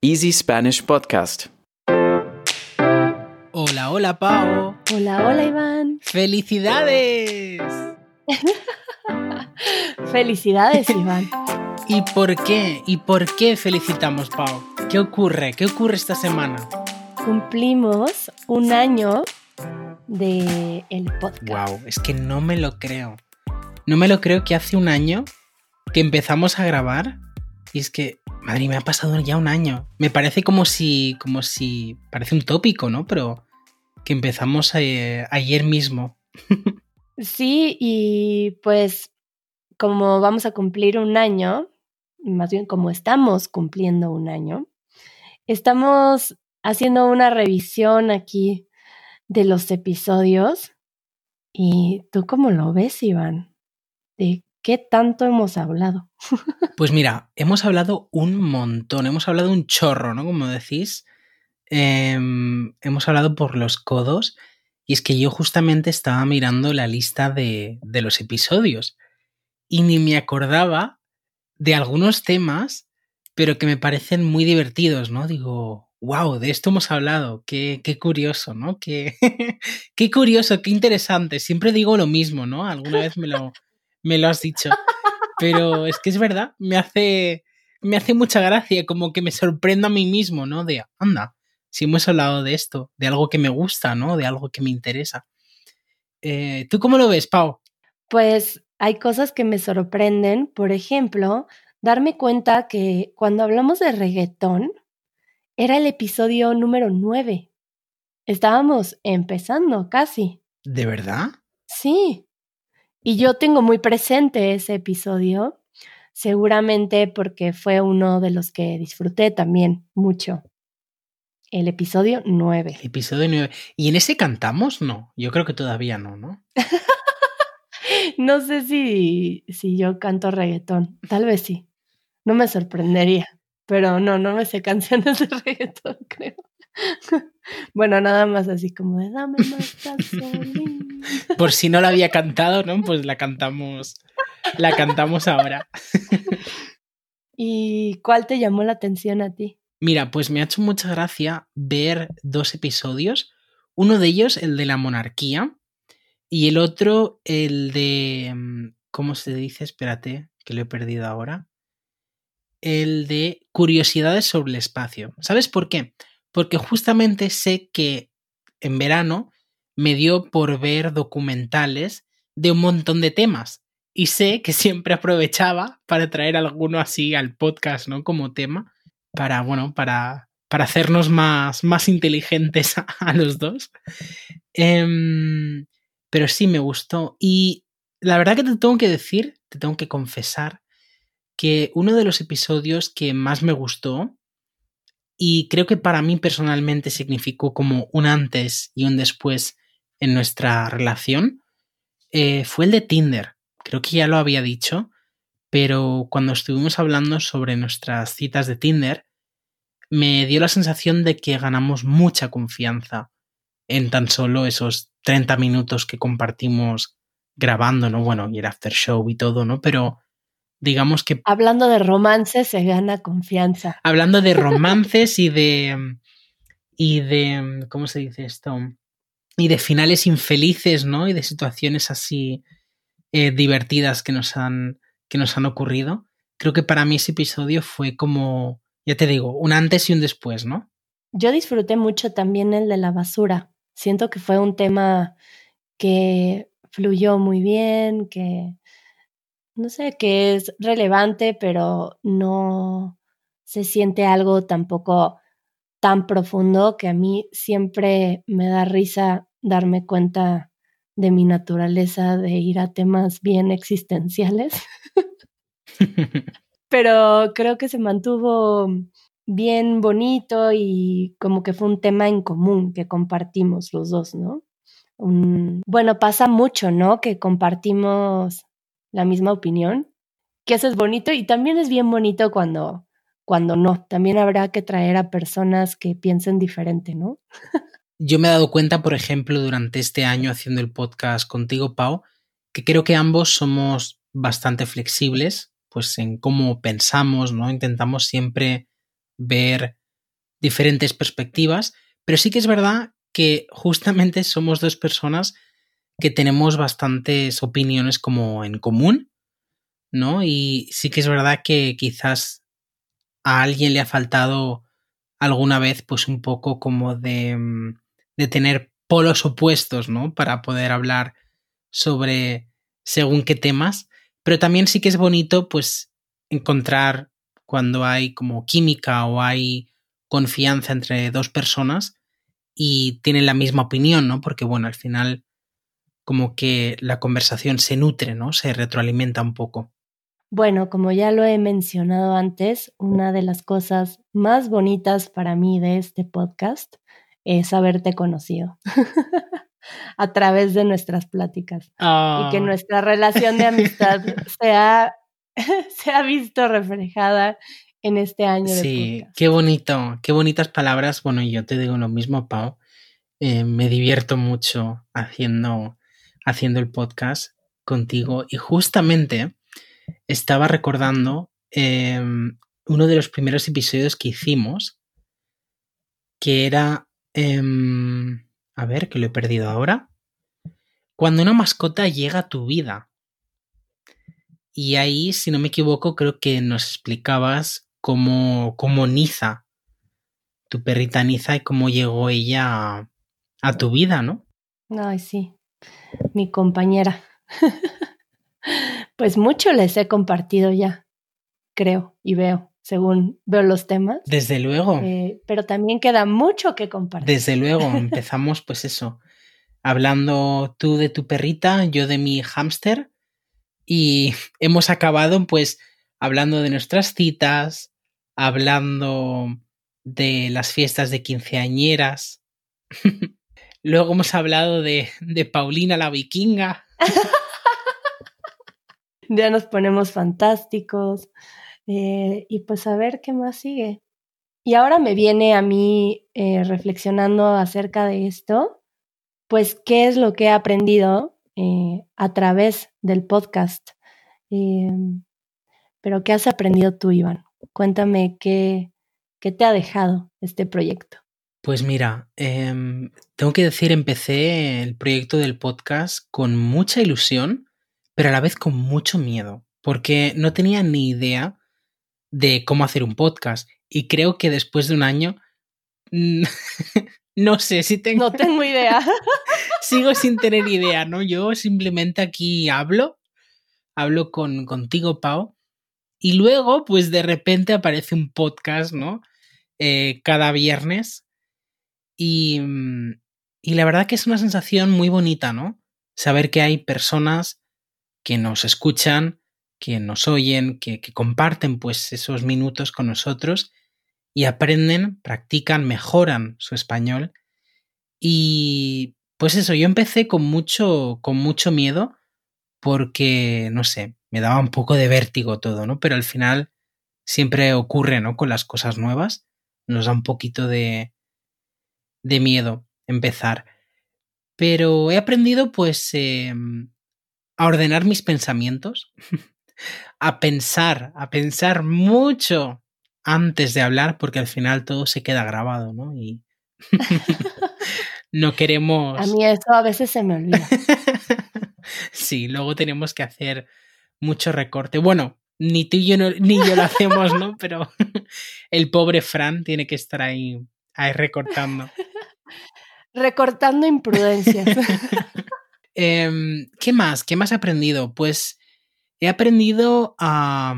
Easy Spanish Podcast. Hola, hola, Pau. Hola, hola, Iván. ¡Felicidades! Felicidades, Iván. ¿Y por qué? ¿Y por qué felicitamos, Pau? ¿Qué ocurre? ¿Qué ocurre esta semana? Cumplimos un año de el podcast. Wow, es que no me lo creo. No me lo creo que hace un año que empezamos a grabar y es que, madre, me ha pasado ya un año. Me parece como si, como si, parece un tópico, ¿no? Pero que empezamos eh, ayer mismo. Sí, y pues como vamos a cumplir un año, más bien como estamos cumpliendo un año, estamos haciendo una revisión aquí de los episodios. ¿Y tú cómo lo ves, Iván? ¿De qué tanto hemos hablado? Pues mira, hemos hablado un montón, hemos hablado un chorro, ¿no? Como decís, Em, hemos hablado por los codos y es que yo justamente estaba mirando la lista de, los episodios y ni me acordaba de algunos temas, pero que me parecen muy divertidos, ¿no? Digo, wow, de esto hemos hablado, qué, qué curioso, ¿no? Qué, qué curioso, qué interesante. Siempre digo lo mismo, ¿no? Alguna vez me lo, me lo has dicho. Pero es que es verdad, me hace, me hace mucha gracia, como que me sorprendo a mí mismo, ¿no? De, anda, si hemos hablado de esto, de algo que me gusta, ¿no? De algo que me interesa. Eh, ¿Tú cómo lo ves, Pau? Pues hay cosas que me sorprenden. Por ejemplo, darme cuenta que cuando hablamos de reggaetón, era el episodio número 9. Estábamos empezando casi. ¿De verdad? Sí. Y yo tengo muy presente ese episodio, seguramente porque fue uno de los que disfruté también mucho. El episodio 9. El episodio 9. ¿Y en ese cantamos? No, yo creo que todavía no, ¿no? no sé si, si yo canto reggaetón. Tal vez sí. No me sorprendería. Pero no, no me sé canciones de reggaetón, creo. Bueno, nada más así como de dame más gasolina. Por si no la había cantado, ¿no? Pues la cantamos. La cantamos ahora. ¿Y cuál te llamó la atención a ti? Mira, pues me ha hecho mucha gracia ver dos episodios. Uno de ellos, el de la monarquía, y el otro, el de... mm, ¿Cómo se dice? Espérate, que lo he perdido ahora. El de curiosidades sobre el espacio. ¿Sabes por qué? Porque justamente sé que en verano me dio por ver documentales de un montón de temas. Y sé que siempre aprovechaba para traer alguno así al podcast, ¿no? Como tema para, bueno, para, para hacernos más, más inteligentes a, los dos. Em, pero sí me gustó. Y la verdad que te tengo que decir, te tengo que confesar, que uno de los episodios que más me gustó, y creo que para mí personalmente significó como un antes y un después en nuestra relación, eh, fue el de Tinder. Creo que ya lo había dicho, pero cuando estuvimos hablando sobre nuestras citas de Tinder, me dio la sensación de que ganamos mucha confianza en tan solo esos 30 minutos que compartimos grabando, ¿no? Bueno, y el after show y todo, ¿no? Pero digamos que... Hablando de romance se gana confianza. Hablando de romances y de... y de... ¿cómo se dice esto? Y de finales infelices, ¿no? Y de situaciones así eh, divertidas que nos han que nos han ocurrido. Creo que para mí ese episodio fue como, ya te digo, un antes y un después, ¿no? Yo disfruté mucho también el de la basura. Siento que fue un tema que fluyó muy bien, que no sé, que es relevante, pero no se siente algo tampoco tan profundo que a mí siempre me da risa darme cuenta de mi naturaleza de ir a temas bien existenciales. Pero creo que se mantuvo bien bonito y como que fue un tema en común que compartimos los dos, ¿no? Un, bueno, pasa mucho, ¿no? Que compartimos la misma opinión, que eso es bonito y también es bien bonito cuando, cuando no. También habrá que traer a personas que piensen diferente, ¿no? Yo me he dado cuenta, por ejemplo, durante este año haciendo el podcast contigo, Pau, que creo que ambos somos bastante flexibles, pues en cómo pensamos, ¿no? Intentamos siempre ver diferentes perspectivas, pero sí que es verdad que justamente somos dos personas que tenemos bastantes opiniones como en común, ¿no? Y sí que es verdad que quizás a alguien le ha faltado alguna vez pues un poco como de, mm, de tener polos opuestos, ¿no? Para poder hablar sobre según qué temas, pero también sí que es bonito pues encontrar cuando hay como química o hay confianza entre dos personas y tienen la misma opinión, ¿no? Porque bueno, al final como que la conversación se nutre, ¿no? Se retroalimenta un poco. Bueno, como ya lo he mencionado antes, una de las cosas más bonitas para mí de este podcast es haberte conocido a través de nuestras pláticas y que Ah, nuestra relación de amistad se ha, se ha visto reflejada en este año de sí, podcast. qué bonito, qué bonitas palabras. Bueno, y yo te digo lo mismo, Pau. Eh, me divierto mucho haciendo, haciendo el podcast contigo y justamente estaba recordando eh, uno de los primeros episodios que hicimos, que era, em, a ver, que lo he perdido ahora, cuando una mascota llega a tu vida. Y ahí, si no me equivoco, creo que nos explicabas cómo, cómo Niza, tu perrita Niza, y cómo llegó ella a, a tu vida, ¿no? Ay, sí, mi compañera. pues mucho les he compartido ya, creo y veo, según veo los temas. Desde luego. Eh, pero también queda mucho que compartir. Desde luego, empezamos pues eso, hablando tú de tu perrita, yo de mi hámster y hemos acabado pues hablando de nuestras citas, hablando de las fiestas de quinceañeras. Luego hemos hablado de, de Paulina la vikinga. Ya nos ponemos fantásticos. eh, y pues a ver qué más sigue. Y ahora me viene a mí eh, reflexionando acerca de esto, pues qué es lo que he aprendido eh, a través del podcast. Eh, pero ¿qué has aprendido tú, Iván? Cuéntame qué, qué te ha dejado este proyecto. Pues mira, em, tengo que decir, empecé el proyecto del podcast con mucha ilusión, pero a la vez con mucho miedo, porque no tenía ni idea de cómo hacer un podcast. Y creo que después de un año, no sé si tengo, No tengo idea. sigo sin tener idea, ¿no? Yo simplemente aquí hablo, hablo con, contigo, Pau, y luego, pues de repente aparece un podcast, ¿no? Eh, cada viernes. Y, mm, y la verdad que es una sensación muy bonita, ¿no? Saber que hay personas que nos escuchan, que nos oyen, que, que comparten pues esos minutos con nosotros y aprenden, practican, mejoran su español. Y pues eso, yo empecé con mucho, con mucho miedo porque, no sé, me daba un poco de vértigo todo, ¿no? Pero al final siempre ocurre, ¿no? Con las cosas nuevas, nos da un poquito de, de miedo empezar. Pero he aprendido pues eh, a ordenar mis pensamientos, a pensar, a pensar mucho antes de hablar, porque al final todo se queda grabado, ¿no? Y no queremos... A mí eso a veces se me olvida. sí, luego tenemos que hacer mucho recorte. Bueno, ni tú y yo, no, ni yo lo hacemos, ¿no? Pero el pobre Fran tiene que estar ahí, ahí recortando. Recortando imprudencias. eh, ¿Qué más? ¿Qué más he aprendido? Pues he aprendido a,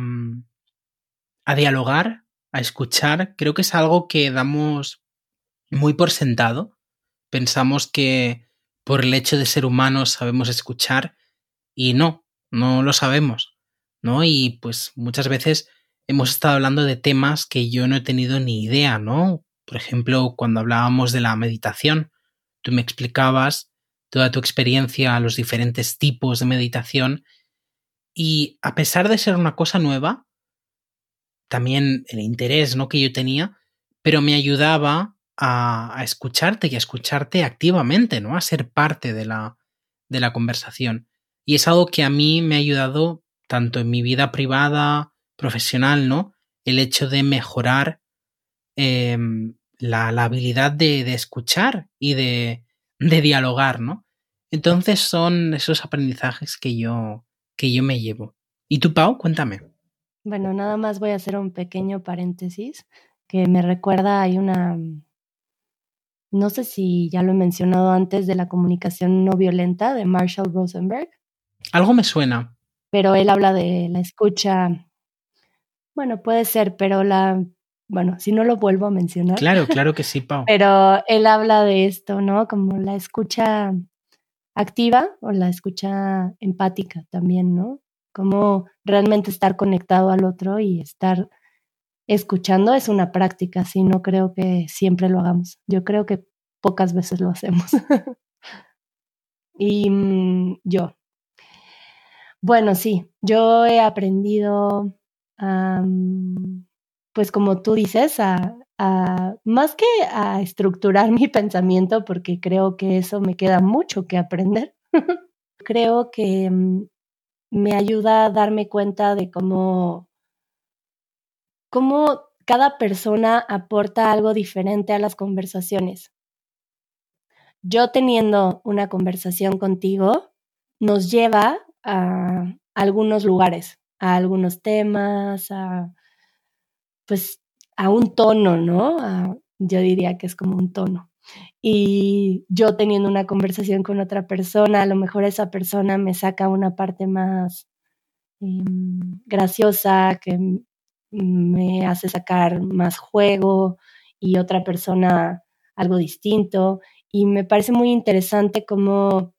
a dialogar, a escuchar. Creo que es algo que damos muy por sentado. Pensamos que por el hecho de ser humanos sabemos escuchar y no, no lo sabemos, ¿no? Y pues muchas veces hemos estado hablando de temas que yo no he tenido ni idea, ¿no? Por ejemplo, cuando hablábamos de la meditación, tú me explicabas toda tu experiencia, los diferentes tipos de meditación y a pesar de ser una cosa nueva, también el interés, ¿no? que yo tenía, pero me ayudaba a, escucharte y a escucharte activamente, ¿no? A ser parte de la, de la conversación. Y es algo que a mí me ha ayudado tanto en mi vida privada, profesional, ¿no? El hecho de mejorar eh, la, habilidad de, de, escuchar y de, de dialogar, ¿no? Entonces son esos aprendizajes que yo, que yo me llevo. ¿Y tú, Pau? Cuéntame. Bueno, nada más voy a hacer un pequeño paréntesis que me recuerda, hay una, no sé si ya lo he mencionado antes, de la comunicación no violenta de Marshall Rosenberg. Algo me suena. Pero él habla de la escucha, bueno, puede ser, pero la, bueno, si no lo vuelvo a mencionar. Claro, claro que sí, Pau. pero él habla de esto, ¿no? Como la escucha activa o la escucha empática también, ¿no? Como realmente estar conectado al otro y estar escuchando es una práctica, sí, no creo que siempre lo hagamos. Yo creo que pocas veces lo hacemos. y mm, yo. Bueno, sí, yo he aprendido, pues como tú dices, a, más que a estructurar mi pensamiento, porque creo que eso me queda mucho que aprender, creo que mm, me ayuda a darme cuenta de cómo, cómo cada persona aporta algo diferente a las conversaciones. Yo teniendo una conversación contigo nos lleva a algunos lugares, a algunos temas, a pues a un tono, ¿no? yo diría que es como un tono. Y yo teniendo una conversación con otra persona, a lo mejor esa persona me saca una parte más em, graciosa, que me hace sacar más juego y otra persona algo distinto. Y me parece muy interesante cómo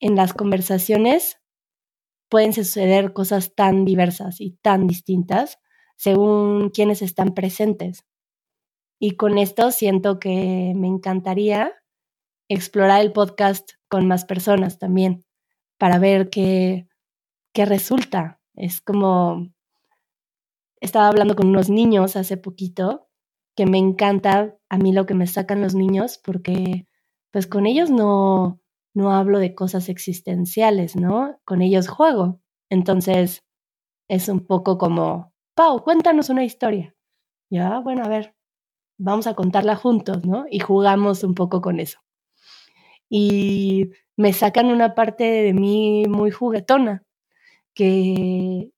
en las conversaciones pueden suceder cosas tan diversas y tan distintas según quienes están presentes. Y con esto siento que me encantaría explorar el podcast con más personas también, para ver qué, qué resulta. Es como, estaba hablando con unos niños hace poquito, que me encanta a mí lo que me sacan los niños, porque pues con ellos no, no hablo de cosas existenciales, ¿no? Con ellos juego. Entonces, es un poco como Pau, cuéntanos una historia. Ya, bueno, a ver, vamos a contarla juntos, ¿no? Y jugamos un poco con eso. Y me sacan una parte de mí muy juguetona, que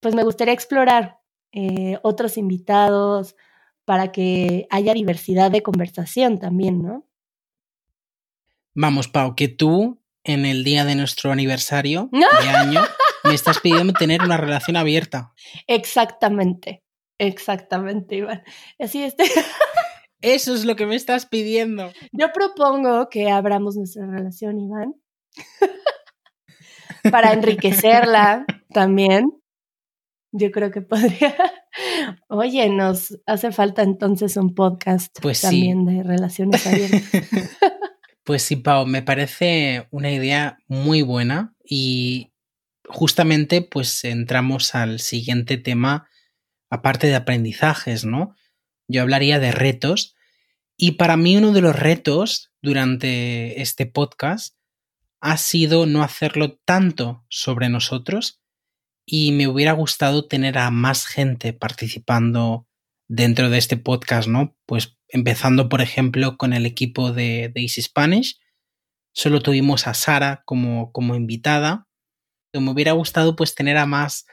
pues me gustaría explorar eh, otros invitados para que haya diversidad de conversación también, ¿no? Vamos, Pau, que tú en el día de nuestro aniversario de año me estás pidiendo tener una relación abierta. Exactamente, exactamente, Iván. Así este. Eso es lo que me estás pidiendo. Yo propongo que abramos nuestra relación, Iván, para enriquecerla también. Yo creo que podría. Oye, nos hace falta entonces un podcast pues también de relaciones abiertas. Pues sí, Pau, me parece una idea muy buena y justamente pues entramos al siguiente tema, aparte de aprendizajes, ¿no? Yo hablaría de retos y para mí uno de los retos durante este podcast ha sido no hacerlo tanto sobre nosotros y me hubiera gustado tener a más gente participando dentro de este podcast, ¿no? Pues empezando, por ejemplo, con el equipo de, de Easy Spanish. Solo tuvimos a Sara como, como invitada. Me hubiera gustado pues tener a más,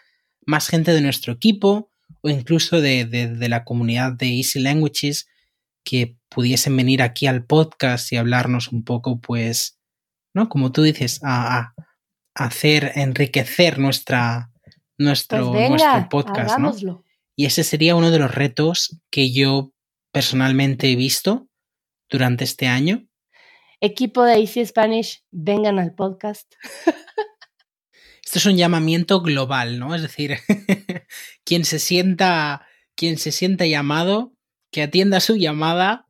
más gente de nuestro equipo o incluso de, de, la comunidad de Easy Languages que pudiesen venir aquí al podcast y hablarnos un poco, pues, ¿no? Como tú dices, a, hacer, enriquecer nuestra, nuestro, pues nuestro podcast, ¿no? Y ese sería uno de los retos que yo personalmente he visto durante este año. Equipo de Easy Spanish, vengan al podcast. Esto es un llamamiento global, ¿no? Es decir, quien se sienta, quien se sienta llamado, que atienda su llamada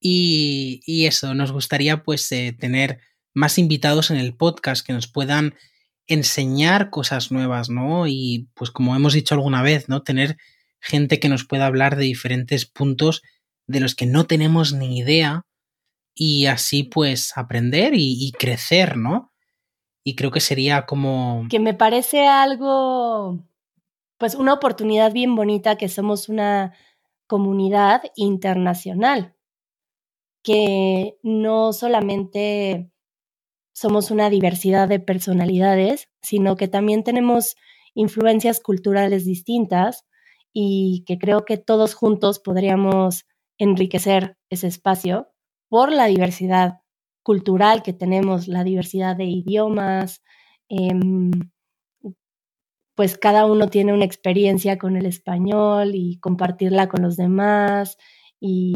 y, eso, nos gustaría pues eh, tener más invitados en el podcast que nos puedan enseñar cosas nuevas, ¿no? Y pues como hemos dicho alguna vez, ¿no? Tener gente que nos pueda hablar de diferentes puntos de los que no tenemos ni idea y así pues aprender y, crecer, ¿no? Y creo que sería como... Que me parece algo, pues una oportunidad bien bonita que somos una comunidad internacional, que no solamente somos una diversidad de personalidades, sino que también tenemos influencias culturales distintas y que creo que todos juntos podríamos enriquecer ese espacio por la diversidad cultural que tenemos, la diversidad de idiomas, em, pues cada uno tiene una experiencia con el español y compartirla con los demás. Y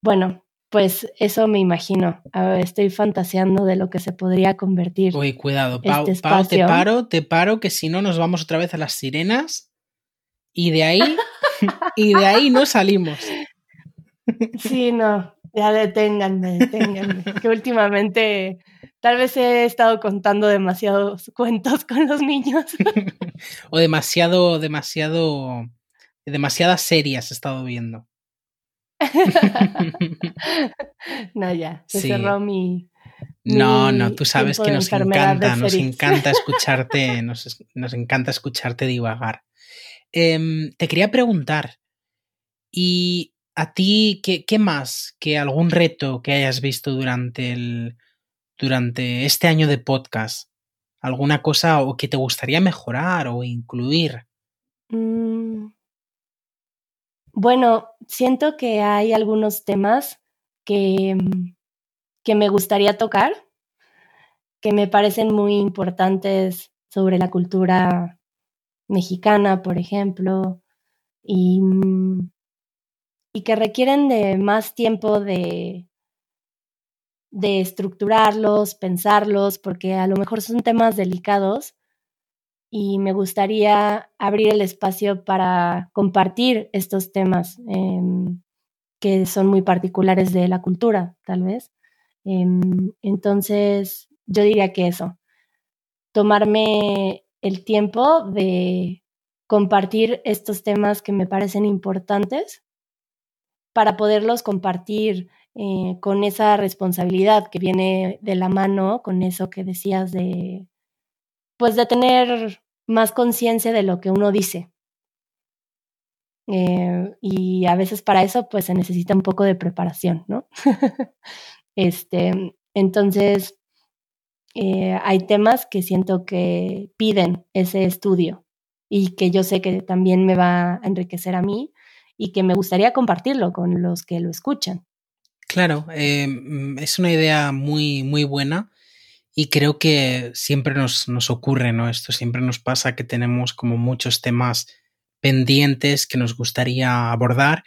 bueno, pues eso me imagino. estoy fantaseando de lo que se podría convertir. Uy, cuidado, Pau, este Pau, te paro, te paro, que si no nos vamos otra vez a las sirenas y de ahí, y de ahí no salimos. Sí, no, ya deténganme, deténganme. que últimamente Tal vez he estado contando demasiados cuentos con los niños. o demasiado, demasiado, demasiadas series he estado viendo. no, ya, se cerró mi, no, no, tú sabes que nos encanta, nos encanta escucharte, nos, nos, encanta escucharte divagar. Em, te quería preguntar, ¿y a ti qué, más que algún reto que hayas visto durante el, durante este año de podcast? ¿Alguna cosa o que te gustaría mejorar o incluir? Mm. Bueno, siento que hay algunos temas que, mm, que me gustaría tocar, que me parecen muy importantes sobre la cultura mexicana, por ejemplo, y, mm, y que requieren de más tiempo de, de estructurarlos, pensarlos, porque a lo mejor son temas delicados y me gustaría abrir el espacio para compartir estos temas em, que son muy particulares de la cultura, tal vez. Em, entonces, yo diría que eso, tomarme el tiempo de compartir estos temas que me parecen importantes para poderlos compartir eh, con esa responsabilidad que viene de la mano con eso que decías de, pues de tener más conciencia de lo que uno dice. Eh, y a veces para eso pues se necesita un poco de preparación, ¿no? este, entonces, eh, hay temas que siento que piden ese estudio y que yo sé que también me va a enriquecer a mí y que me gustaría compartirlo con los que lo escuchan. Claro, em, es una idea muy, muy buena y creo que siempre nos, nos ocurre, ¿no? Esto siempre nos pasa que tenemos como muchos temas pendientes que nos gustaría abordar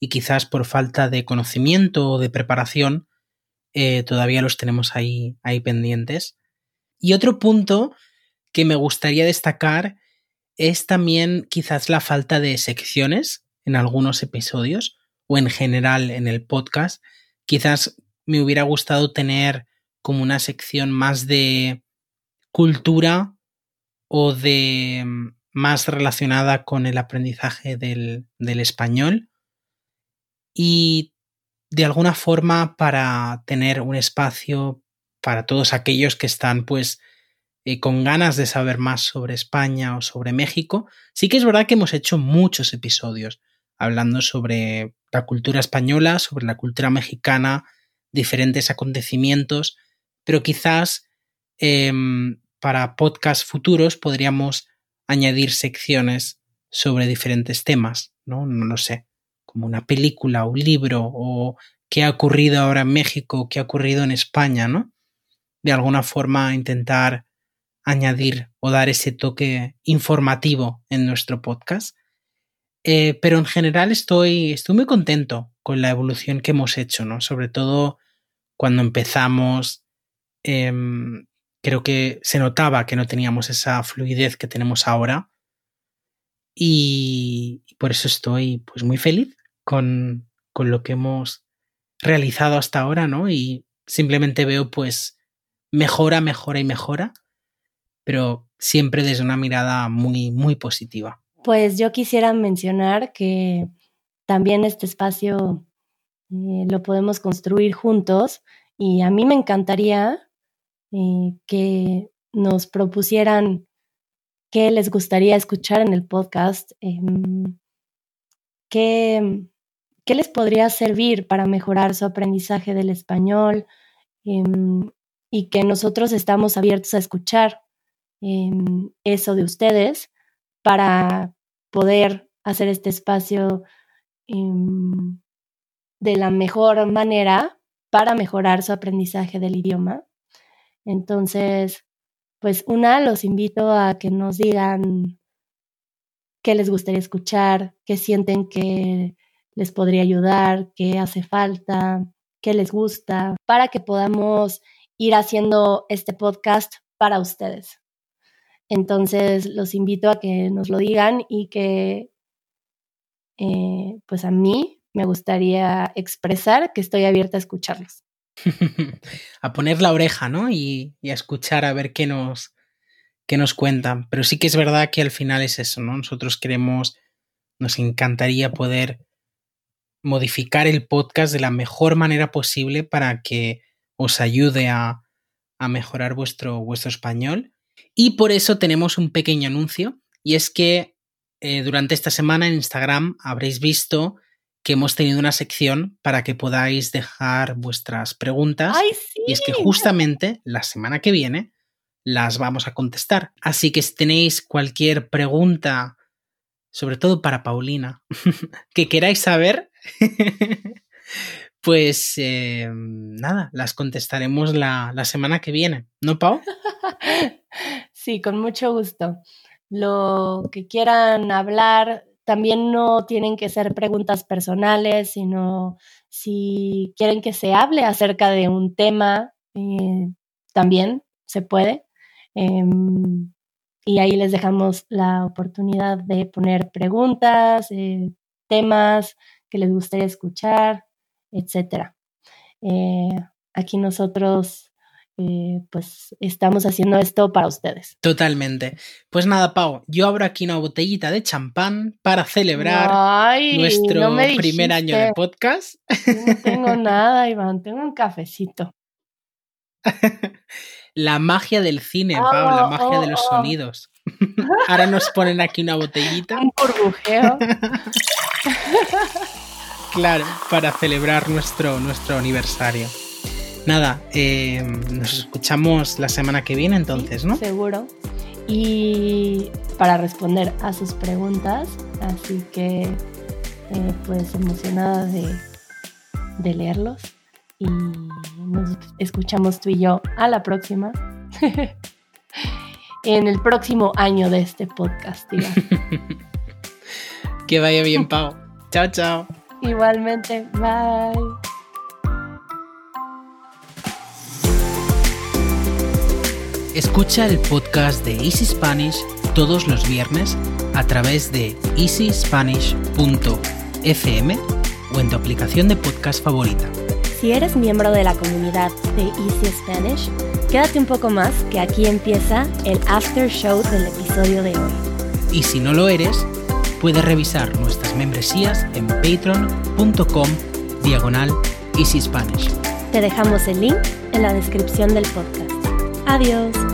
y quizás por falta de conocimiento o de preparación eh, todavía los tenemos ahí, ahí pendientes. Y otro punto que me gustaría destacar es también quizás la falta de secciones en algunos episodios o en general en el podcast Quizás me hubiera gustado tener como una sección más de cultura o de mm, más relacionada con el aprendizaje del, español y de alguna forma para tener un espacio para todos aquellos que están pues eh, con ganas de saber más sobre España o sobre México. Sí que es verdad que hemos hecho muchos episodios hablando sobre la cultura española, sobre la cultura mexicana, diferentes acontecimientos, pero quizás em, para podcasts futuros podríamos añadir secciones sobre diferentes temas, ¿no? No lo sé, como una película, un libro, o qué ha ocurrido ahora en México, qué ha ocurrido en España, ¿no? De alguna forma intentar añadir o dar ese toque informativo en nuestro podcast. Eh, pero en general estoy, estoy muy contento con la evolución que hemos hecho, ¿no? Sobre todo cuando empezamos, em, creo que se notaba que no teníamos esa fluidez que tenemos ahora. Y por eso estoy pues muy feliz con, con lo que hemos realizado hasta ahora, ¿no? Y simplemente veo pues mejora, mejora y mejora, pero siempre desde una mirada muy, muy positiva. Pues yo quisiera mencionar que también este espacio eh, lo podemos construir juntos y a mí me encantaría eh, que nos propusieran qué les gustaría escuchar en el podcast, em, qué, qué les podría servir para mejorar su aprendizaje del español em, y que nosotros estamos abiertos a escuchar em, eso de ustedes para poder hacer este espacio em, de la mejor manera para mejorar su aprendizaje del idioma. Entonces, pues una, los invito a que nos digan qué les gustaría escuchar, qué sienten que les podría ayudar, qué hace falta, qué les gusta, para que podamos ir haciendo este podcast para ustedes. Entonces, los invito a que nos lo digan y que, eh, pues a mí me gustaría expresar que estoy abierta a escucharlos. a poner la oreja, ¿no? Y, a escuchar a ver qué nos, qué nos cuentan. Pero sí que es verdad que al final es eso, ¿no? Nosotros queremos, nos encantaría poder modificar el podcast de la mejor manera posible para que os ayude a, a mejorar vuestro, vuestro español. Y por eso tenemos un pequeño anuncio, y es que eh, durante esta semana en Instagram habréis visto que hemos tenido una sección para que podáis dejar vuestras preguntas. Y es que justamente la semana que viene las vamos a contestar. Así que si tenéis cualquier pregunta, sobre todo para Paulina, que queráis saber, pues eh, nada, las contestaremos la, la semana que viene. ¿No, Pau? Sí, con mucho gusto. Lo que quieran hablar, también no tienen que ser preguntas personales, sino si quieren que se hable acerca de un tema, eh, también se puede. Em, y ahí les dejamos la oportunidad de poner preguntas, eh, temas que les gustaría escuchar, etc. Eh, aquí nosotros eh, pues estamos haciendo esto para ustedes. Totalmente. Pues nada, Pau, yo abro aquí una botellita de champán para celebrar nuestro primer año de podcast. no tengo nada, Iván, tengo un cafecito. la magia del cine, Pau, la oh, magia de los oh, oh. sonidos. Ahora nos ponen aquí una botellita. Un burbujeo. claro, para celebrar nuestro, nuestro aniversario. Nada, eh, nos escuchamos la semana que viene entonces, ¿no? Seguro. Y para responder a sus preguntas, así que eh, pues emocionada de, de leerlos y nos escuchamos tú y yo a la próxima. en el próximo año de este podcast, que vaya bien, Pau. chao, chao. Igualmente, bye. Escucha el podcast de Easy Spanish todos los viernes a través de easyspanish.fm o en tu aplicación de podcast favorita. Si eres miembro de la comunidad de Easy Spanish, quédate un poco más que aquí empieza el after show del episodio de hoy. Y si no lo eres, puedes revisar nuestras membresías en patreon.com diagonal Easy Spanish. Te dejamos el link en la descripción del podcast. Adiós.